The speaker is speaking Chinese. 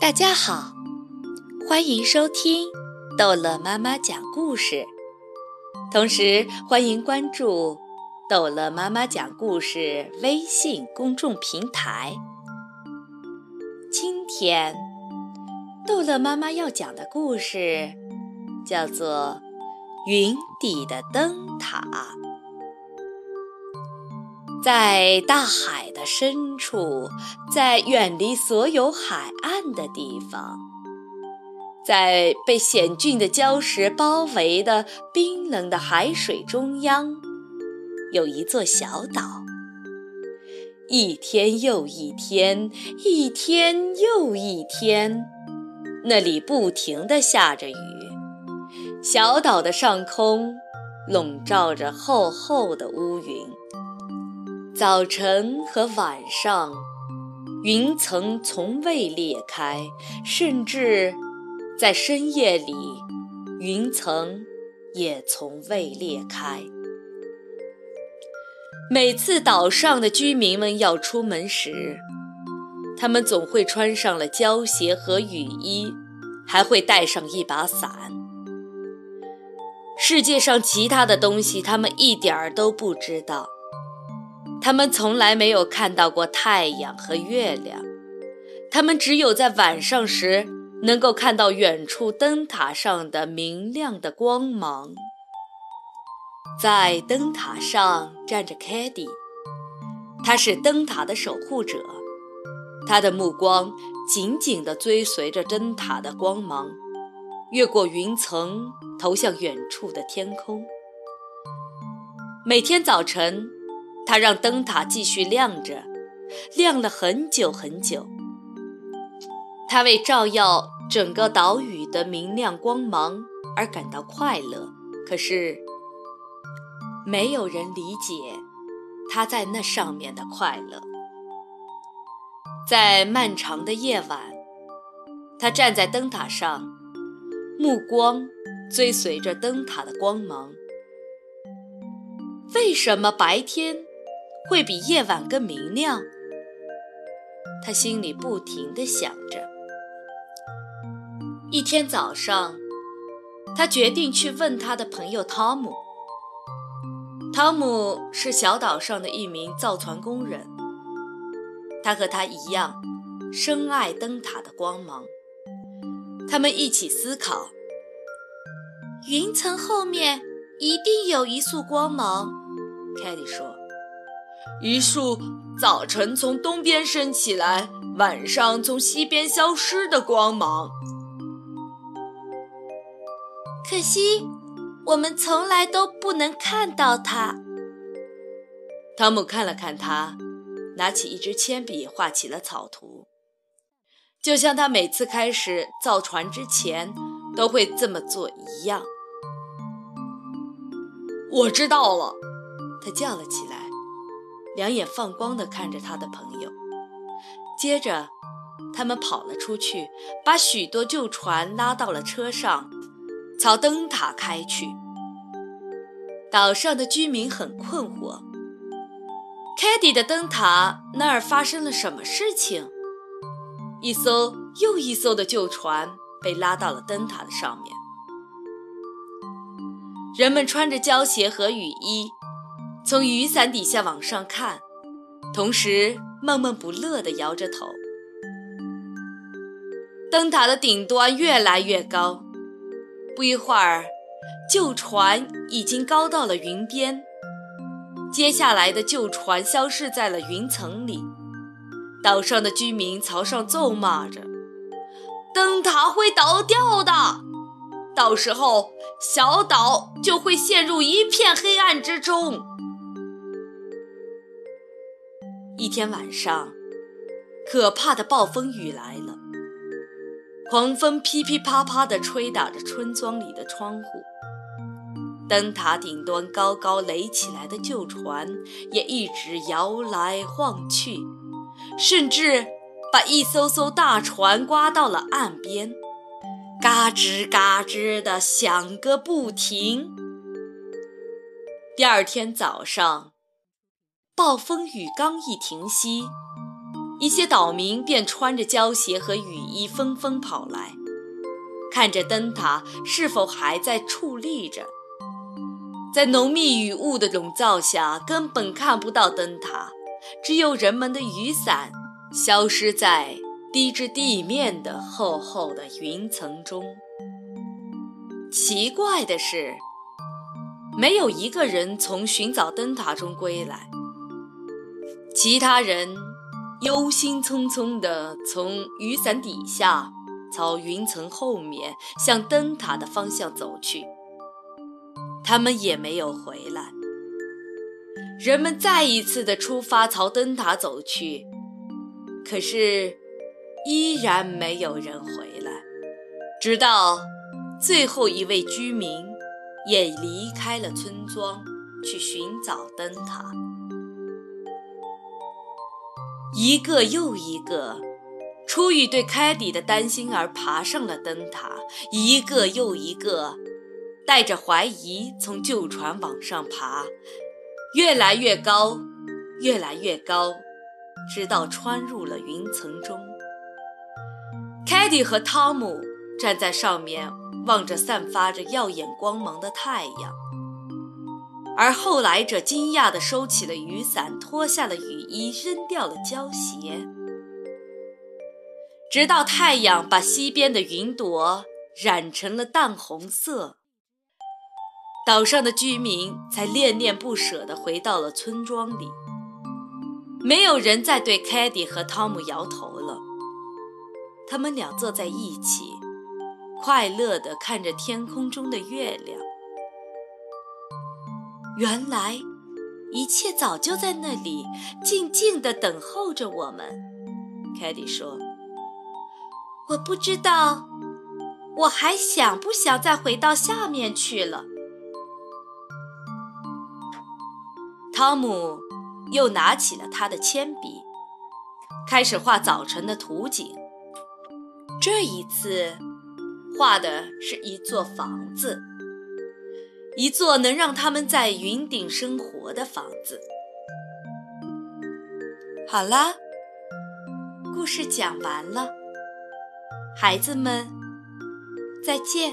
大家好，欢迎收听逗乐妈妈讲故事，同时欢迎关注逗乐妈妈讲故事微信公众平台。今天逗乐妈妈要讲的故事叫做《云底的灯塔》。在大海的深处，在远离所有海岸的地方，在被险峻的礁石包围的冰冷的海水中央，有一座小岛。一天又一天，一天又一天，那里不停地下着雨。小岛的上空笼罩着厚厚的乌云。早晨和晚上，云层从未裂开，甚至在深夜里，云层也从未裂开。每次岛上的居民们要出门时，他们总会穿上了胶鞋和雨衣，还会带上一把伞。世界上其他的东西，他们一点儿都不知道。他们从来没有看到过太阳和月亮，他们只有在晚上时能够看到远处灯塔上的明亮的光芒。在灯塔上站着凯蒂，他是灯塔的守护者，他的目光紧紧地追随着灯塔的光芒，越过云层，投向远处的天空。每天早晨。他让灯塔继续亮着，亮了很久很久。他为照耀整个岛屿的明亮光芒而感到快乐。可是，没有人理解他在那上面的快乐。在漫长的夜晚，他站在灯塔上，目光追随着灯塔的光芒。为什么白天？会比夜晚更明亮，他心里不停地想着。一天早上，他决定去问他的朋友汤姆。汤姆是小岛上的一名造船工人，他和他一样深爱灯塔的光芒。他们一起思考：云层后面一定有一束光芒。凯蒂说。一束早晨从东边升起来，晚上从西边消失的光芒。可惜，我们从来都不能看到它。汤姆看了看他，拿起一支铅笔，画起了草图，就像他每次开始造船之前都会这么做一样。我知道了，他叫了起来。两眼放光地看着他的朋友，接着，他们跑了出去，把许多旧船拉到了车上，朝灯塔开去。岛上的居民很困惑，凯蒂的灯塔那儿发生了什么事情？一艘又一艘的旧船被拉到了灯塔的上面，人们穿着胶鞋和雨衣。从雨伞底下往上看，同时闷闷不乐地摇着头。灯塔的顶端越来越高，不一会儿，旧船已经高到了云边。接下来的旧船消失在了云层里。岛上的居民朝上咒骂着：“灯塔会倒掉的，到时候小岛就会陷入一片黑暗之中。”一天晚上，可怕的暴风雨来了。狂风噼噼啪啪地吹打着村庄里的窗户，灯塔顶端高高垒起来的旧船也一直摇来晃去，甚至把一艘艘大船刮到了岸边，嘎吱嘎吱地响个不停。第二天早上。暴风雨刚一停息，一些岛民便穿着胶鞋和雨衣纷纷跑来，看着灯塔是否还在矗立着。在浓密雨雾的笼罩下，根本看不到灯塔，只有人们的雨伞消失在低至地面的厚厚的云层中。奇怪的是，没有一个人从寻找灯塔中归来，其他人忧心忡忡地从雨伞底下朝云层后面向灯塔的方向走去。他们也没有回来。人们再一次的出发，朝灯塔走去，可是依然没有人回来。直到最后一位居民也离开了村庄，去寻找灯塔。一个又一个，出于对凯蒂的担心而爬上了灯塔，一个又一个。带着怀疑从旧船往上爬，越来越高，越来越高，直到穿入了云层中。凯蒂和汤姆站在上面，望着散发着耀眼光芒的太阳，而后来者惊讶地收起了雨伞，脱下了雨衣，扔掉了胶鞋，直到太阳把西边的云朵染成了淡红色。岛上的居民才恋恋不舍地回到了村庄里，没有人再对凯蒂和汤姆摇头了。他们俩坐在一起，快乐地看着天空中的月亮。原来，一切早就在那里静静地等候着我们。凯蒂说：“我不知道，我还想不想再回到下面去了。”汤姆又拿起了他的铅笔，开始画早晨的图景。这一次，画的是一座房子，一座能让他们在云顶生活的房子。好啦，故事讲完了，孩子们，再见。